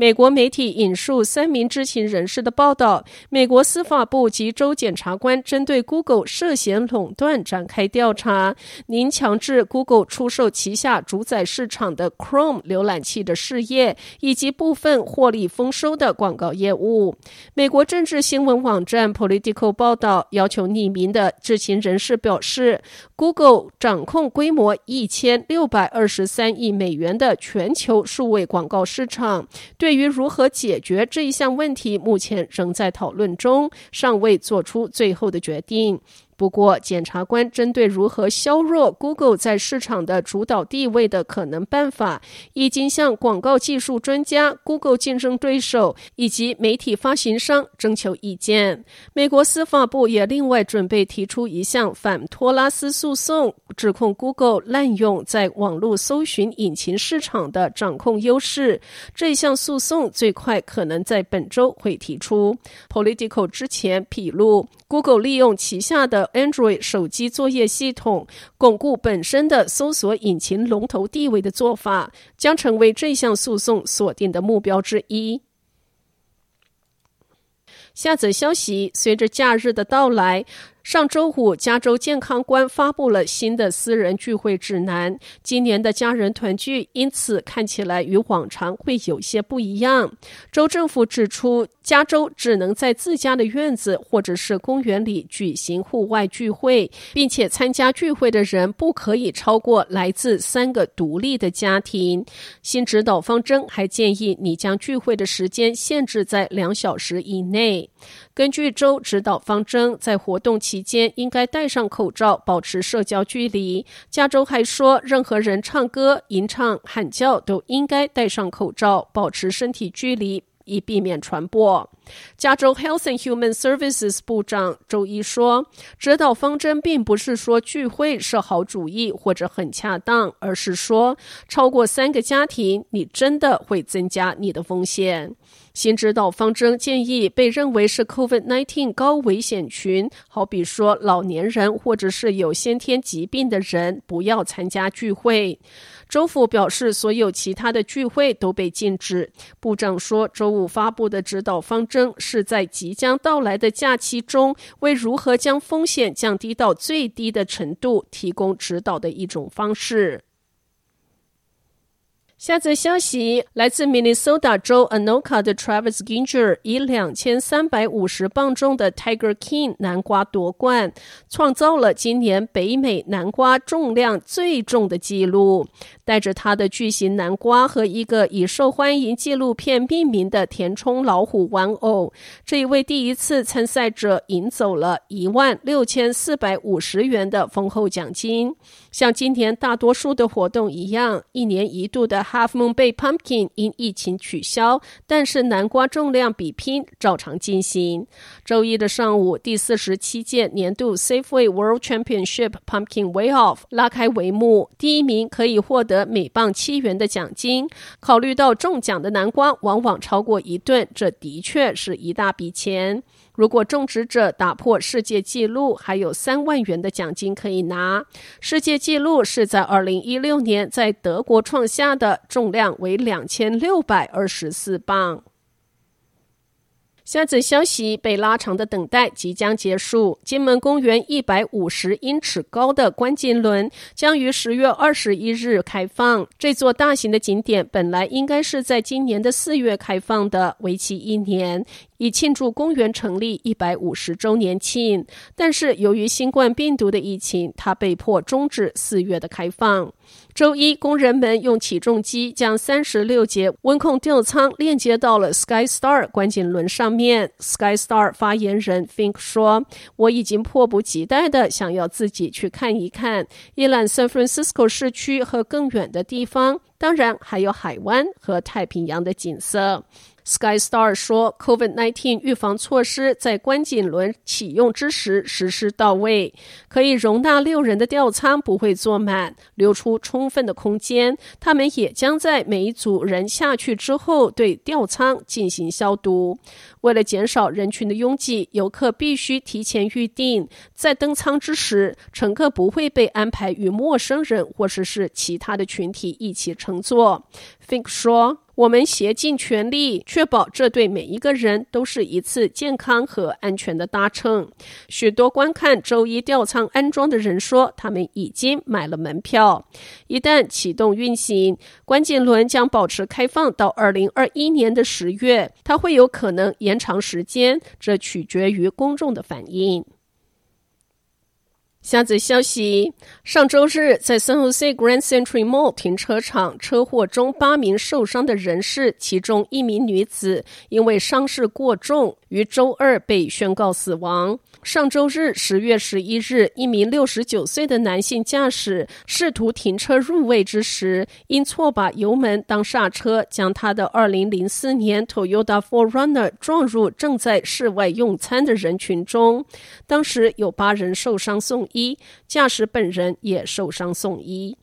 美国媒体引述三名知情人士的报道，美国司法部及州检察官针对 Google 涉嫌垄断展开调查，您强制 Google 出售旗下主宰市场的 Chrome 浏览器的事业，以及部分获利丰收的广告业务。美国政治新闻网站 Politico 报道，要求匿名的知情人士表示，Google 掌控规模一千六百二十三亿美元的全球数位广告市场。对。对于如何解决这一项问题，目前仍在讨论中，尚未做出最后的决定。不过，检察官针对如何削弱 Google 在市场的主导地位的可能办法，已经向广告技术专家、Google 竞争对手以及媒体发行商征求意见。美国司法部也另外准备提出一项反托拉斯诉讼，指控 Google 滥用在网络搜寻引擎市场的掌控优势。这项诉讼最快可能在本周会提出。Politico 之前披露，Google 利用旗下的 Android 手机作业系统巩固本身的搜索引擎龙头地位的做法，将成为这项诉讼锁定的目标之一。下则消息，随着假日的到来。上周五，加州健康官发布了新的私人聚会指南。今年的家人团聚因此看起来与往常会有些不一样。州政府指出，加州只能在自家的院子或者是公园里举行户外聚会，并且参加聚会的人不可以超过来自三个独立的家庭。新指导方针还建议你将聚会的时间限制在两小时以内。根据州指导方针，在活动期期间应该戴上口罩，保持社交距离。加州还说，任何人唱歌、吟唱、喊叫都应该戴上口罩，保持身体距离，以避免传播。加州 Health and Human Services 部长周一说，指导方针并不是说聚会是好主意或者很恰当，而是说超过三个家庭，你真的会增加你的风险。新指导方针建议被认为是 COVID-19 高危险群，好比说老年人或者是有先天疾病的人，不要参加聚会。州府表示，所有其他的聚会都被禁止。部长说，周五发布的指导方针是在即将到来的假期中，为如何将风险降低到最低的程度提供指导的一种方式。下则消息，来自明尼苏达州 Anoka 的 Travis Ginger 以两千三百五十磅重的 Tiger King 南瓜夺冠，创造了今年北美南瓜重量最重的纪录。带着他的巨型南瓜和一个以受欢迎纪录片命名的填充老虎玩偶，这一位第一次参赛者赢走了一万六千四百五十元的丰厚奖金。像今年大多数的活动一样，一年一度的 Half Moon Bay Pumpkin 因疫情取消，但是南瓜重量比拼照常进行。周一的上午，第四十七届年度 Safeway World Championship Pumpkin Weigh Off 拉开帷幕，第一名可以获得。每磅七元的奖金，考虑到中奖的南瓜往往超过一吨，这的确是一大笔钱。如果种植者打破世界纪录，还有三万元的奖金可以拿。世界纪录是在二零一六年在德国创下的，重量为两千六百二十四磅。下则消息，被拉长的等待即将结束。金门公园一百五十英尺高的观景轮将于十月二十一日开放。这座大型的景点本来应该是在今年的四月开放的，为期一年。以庆祝公园成立一百五十周年庆，但是由于新冠病毒的疫情，它被迫终止四月的开放。周一，工人们用起重机将三十六节温控吊舱链接到了 Sky Star 观景轮上面。Sky Star 发言人 Fink 说：“我已经迫不及待地想要自己去看一看，一览 San Francisco 市区和更远的地方。”当然还有海湾和太平洋的景色。SkyStar 说，COVID-19 预防措施在观景轮启用之时实施到位，可以容纳六人的吊舱不会坐满，留出充分的空间。他们也将在每一组人下去之后对吊舱进行消毒。为了减少人群的拥挤，游客必须提前预定。在登舱之时，乘客不会被安排与陌生人或者，是其他的群体一起乘乘坐。Fink 说。我们竭尽全力确保这对每一个人都是一次健康和安全的搭乘。许多观看周一吊舱安装的人说，他们已经买了门票。一旦启动运行，观景轮将保持开放到二零二一年的十月。它会有可能延长时间，这取决于公众的反应。下则消息：上周日，在 San Jose Grand Century Mall 停车场车祸中，八名受伤的人士，其中一名女子因为伤势过重，于周二被宣告死亡。上周日，十月十一日，一名六十九岁的男性驾驶试图停车入位之时，因错把油门当刹车，将他的二零零四年 Toyota 4Runner 撞入正在室外用餐的人群中。当时有八人受伤送医一，驾驶本人也受伤送医。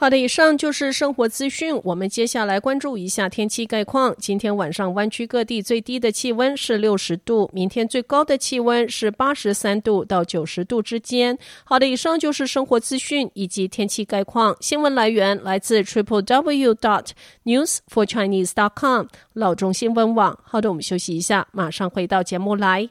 好的，以上就是生活资讯。我们接下来关注一下天气概况。今天晚上湾区各地最低的气温是六十度，明天最高的气温是八十三度到九十度之间。好的，以上就是生活资讯以及天气概况。新闻来源来自 triple w dot news for chinese dot com 老中新闻网。好的，我们休息一下，马上回到节目来。